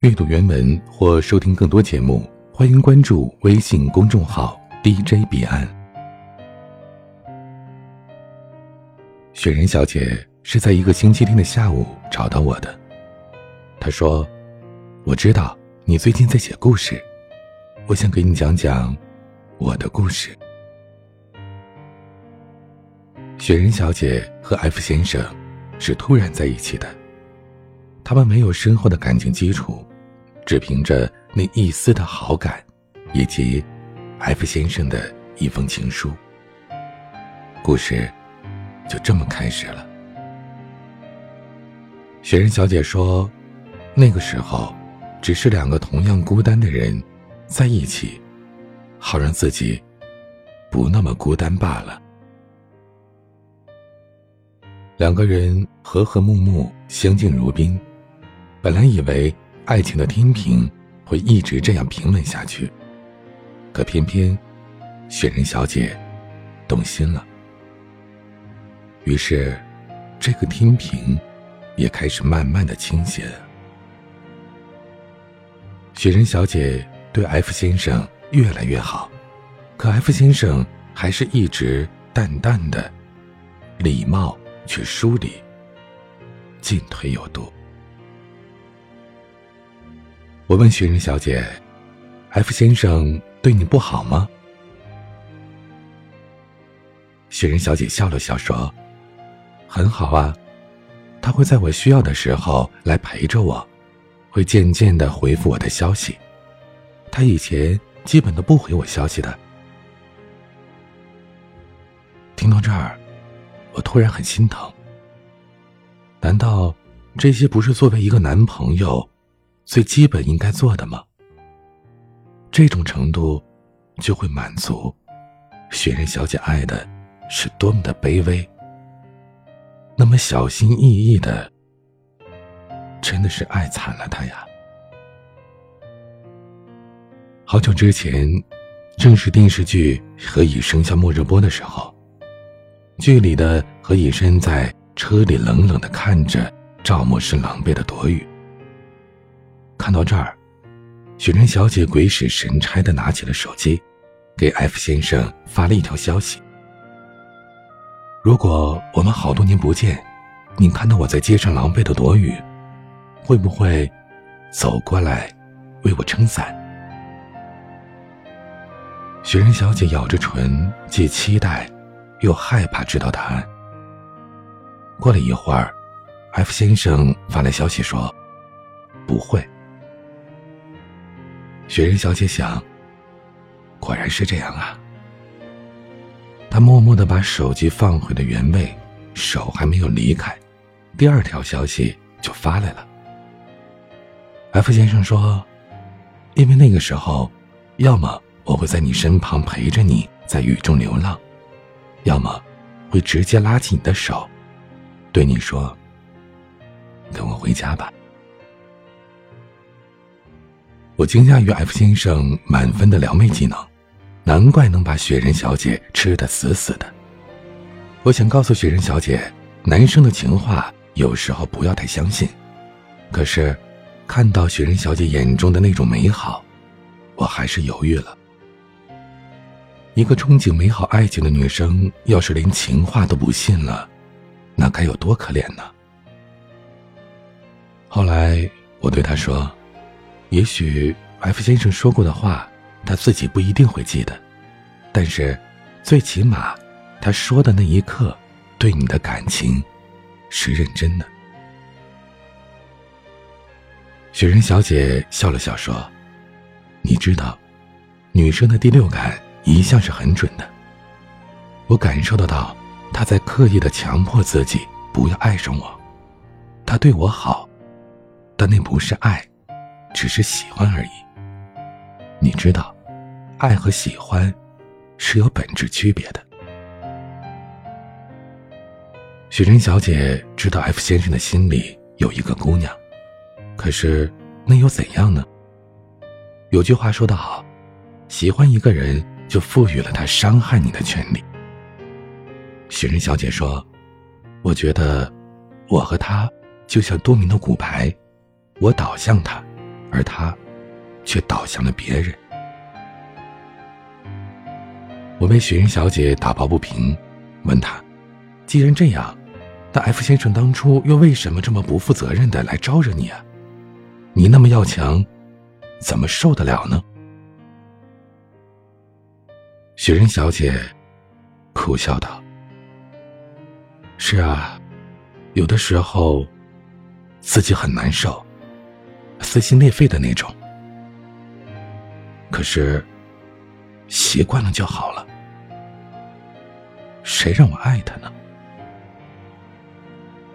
阅读原文或收听更多节目，欢迎关注微信公众号 DJ 彼岸。雪人小姐是在一个星期天的下午找到我的。她说：“我知道你最近在写故事，我想给你讲讲我的故事。”雪人小姐和 F 先生是突然在一起的，他们没有深厚的感情基础。只凭着那一丝的好感，以及 F 先生的一封情书，故事就这么开始了。雪人小姐说：“那个时候，只是两个同样孤单的人在一起，好让自己不那么孤单罢了。”两个人和和睦睦，相敬如宾，本来以为。爱情的天平会一直这样平稳下去，可偏偏雪人小姐动心了，于是这个天平也开始慢慢的倾斜。雪人小姐对 F 先生越来越好，可 F 先生还是一直淡淡的，礼貌却疏离，进退有度。我问雪人小姐：“F 先生对你不好吗？”雪人小姐笑了笑说：“很好啊，他会在我需要的时候来陪着我，会渐渐的回复我的消息。他以前基本都不回我消息的。”听到这儿，我突然很心疼。难道这些不是作为一个男朋友？最基本应该做的吗？这种程度，就会满足雪人小姐爱的是多么的卑微，那么小心翼翼的，真的是爱惨了他呀！好久之前，正是电视剧《何以笙箫默》热播的时候，剧里的何以笙在车里冷冷的看着赵默笙狼狈的躲雨。看到这儿，雪人小姐鬼使神差的拿起了手机，给 F 先生发了一条消息：“如果我们好多年不见，你看到我在街上狼狈的躲雨，会不会走过来为我撑伞？”雪人小姐咬着唇，既期待又害怕知道答案。过了一会儿，F 先生发来消息说：“不会。”雪人小姐想，果然是这样啊。她默默的把手机放回了原位，手还没有离开，第二条消息就发来了。F 先生说：“因为那个时候，要么我会在你身旁陪着你在雨中流浪，要么会直接拉起你的手，对你说：‘跟我回家吧。’”我惊讶于 F 先生满分的撩妹技能，难怪能把雪人小姐吃得死死的。我想告诉雪人小姐，男生的情话有时候不要太相信。可是，看到雪人小姐眼中的那种美好，我还是犹豫了。一个憧憬美好爱情的女生，要是连情话都不信了，那该有多可怜呢？后来，我对她说。也许 F 先生说过的话，他自己不一定会记得，但是，最起码，他说的那一刻，对你的感情，是认真的。雪人小姐笑了笑说：“你知道，女生的第六感一向是很准的。我感受得到，她在刻意的强迫自己不要爱上我，她对我好，但那不是爱。”只是喜欢而已。你知道，爱和喜欢是有本质区别的。雪珍小姐知道 F 先生的心里有一个姑娘，可是那又怎样呢？有句话说得好，喜欢一个人就赋予了他伤害你的权利。雪珍小姐说：“我觉得，我和他就像多米诺骨牌，我倒向他。”而他却倒向了别人。我为雪人小姐打抱不平，问她：“既然这样，那 F 先生当初又为什么这么不负责任的来招惹你啊？你那么要强，怎么受得了呢？”雪人小姐苦笑道：“是啊，有的时候自己很难受，撕心裂肺的那种。可是习惯了就好了。”谁让我爱他呢？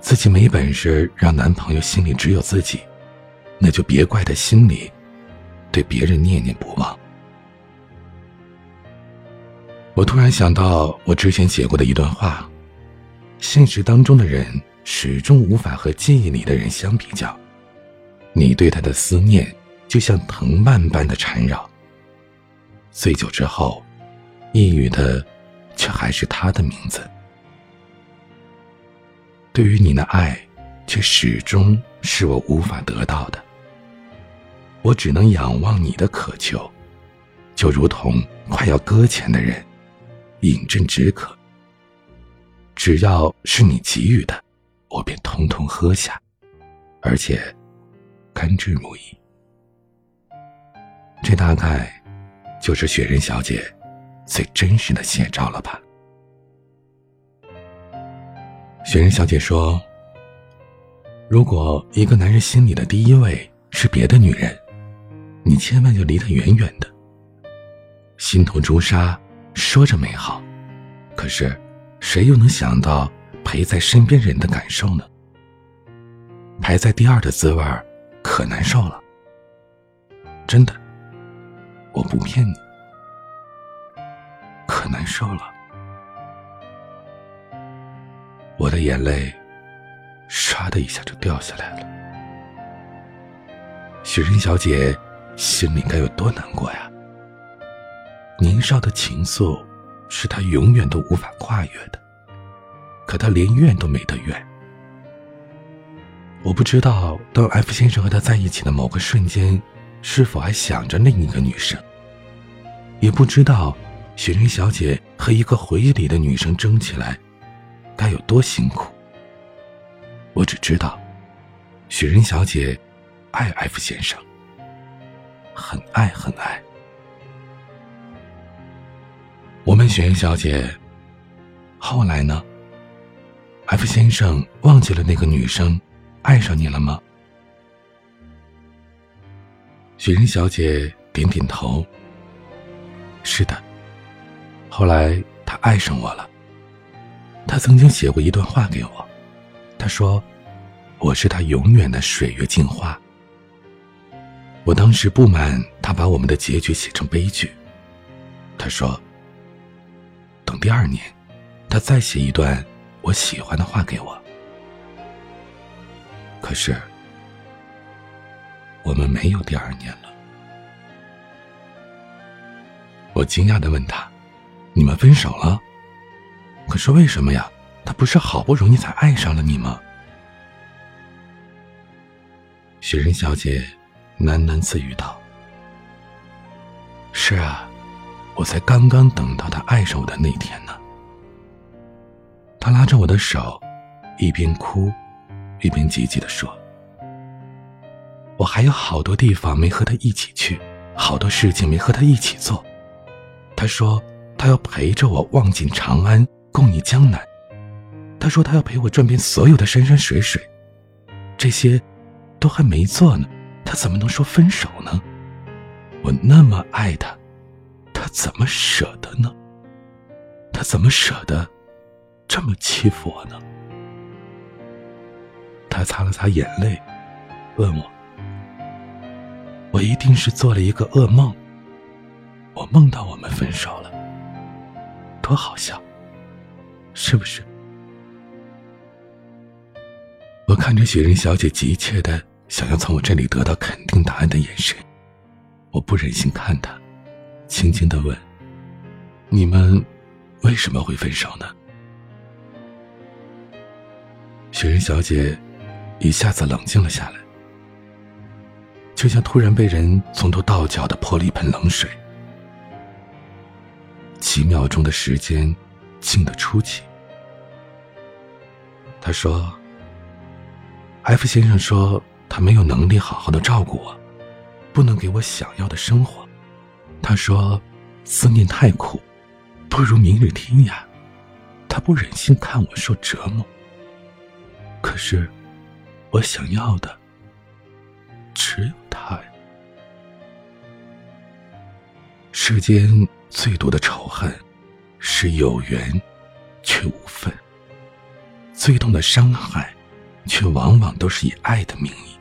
自己没本事让男朋友心里只有自己，那就别怪他心里对别人念念不忘。我突然想到我之前写过的一段话：现实当中的人始终无法和记忆里的人相比较，你对他的思念就像藤蔓般的缠绕。醉酒之后，抑郁的。却还是他的名字。对于你的爱，却始终是我无法得到的。我只能仰望你的渴求，就如同快要搁浅的人，饮鸩止渴。只要是你给予的，我便通通喝下，而且甘之如饴。这大概就是雪人小姐。最真实的写照了吧？雪人小姐说：“如果一个男人心里的第一位是别的女人，你千万要离他远远的。心头朱砂说着美好，可是谁又能想到陪在身边人的感受呢？排在第二的滋味儿可难受了。真的，我不骗你。”可难受了，我的眼泪唰的一下就掉下来了。雪人小姐心里该有多难过呀！年少的情愫是她永远都无法跨越的，可她连怨都没得怨。我不知道，当 F 先生和他在一起的某个瞬间，是否还想着另一个女生，也不知道。雪人小姐和一个回忆里的女生争起来，该有多辛苦。我只知道，雪人小姐爱 F 先生，很爱很爱。我们雪人小姐：“后来呢？”F 先生忘记了那个女生，爱上你了吗？雪人小姐点点头：“是的。”后来他爱上我了。他曾经写过一段话给我，他说：“我是他永远的水月镜花。”我当时不满他把我们的结局写成悲剧。他说：“等第二年，他再写一段我喜欢的话给我。”可是，我们没有第二年了。我惊讶的问他。你们分手了，可是为什么呀？他不是好不容易才爱上了你吗？雪人小姐喃喃自语道：“是啊，我才刚刚等到他爱上我的那天呢。”他拉着我的手，一边哭，一边急急的说：“我还有好多地方没和他一起去，好多事情没和他一起做。”他说。他要陪着我望尽长安，共你江南。他说他要陪我转遍所有的山山水水，这些都还没做呢，他怎么能说分手呢？我那么爱他，他怎么舍得呢？他怎么舍得这么欺负我呢？他擦了擦眼泪，问我：“我一定是做了一个噩梦，我梦到我们分手了。”多好笑，是不是？我看着雪人小姐急切的想要从我这里得到肯定答案的眼神，我不忍心看她，轻轻的问：“你们为什么会分手呢？”雪人小姐一下子冷静了下来，就像突然被人从头到脚的泼了一盆冷水。几秒钟的时间，静得出奇。他说：“F 先生说他没有能力好好的照顾我，不能给我想要的生活。他说思念太苦，不如明日天涯。他不忍心看我受折磨。可是我想要的只有他呀。世间最多的仇恨是有缘却无分。”最痛的伤害，却往往都是以爱的名义。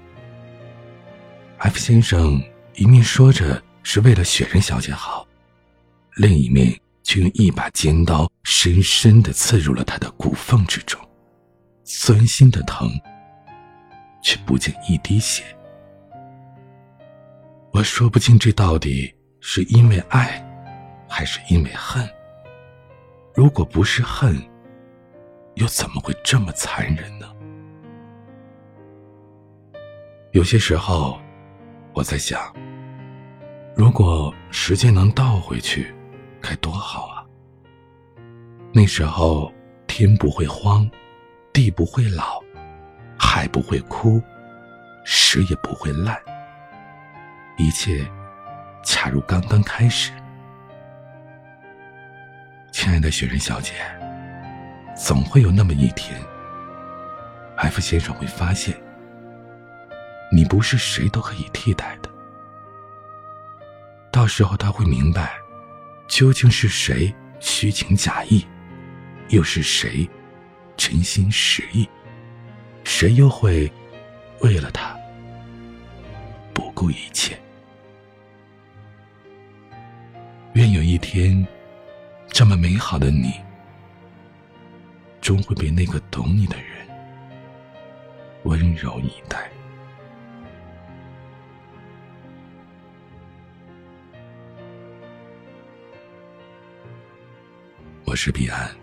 F 先生一面说着是为了雪人小姐好，另一面却用一把尖刀深深的刺入了她的骨缝之中，钻心的疼，却不见一滴血。我说不清这到底是因为爱，还是因为恨。如果不是恨，又怎么会这么残忍呢？有些时候，我在想，如果时间能倒回去，该多好啊！那时候，天不会荒，地不会老，不会枯，石也不会烂，一切恰如刚刚开始。亲爱的雪人小姐。总会有那么一天，F 先生会发现，你不是谁都可以替代的。到时候他会明白，究竟是谁虚情假意，又是谁真心实意，谁又会为了他不顾一切。愿有一天，这么美好的你。终会被那个懂你的人温柔以待。我是彼岸。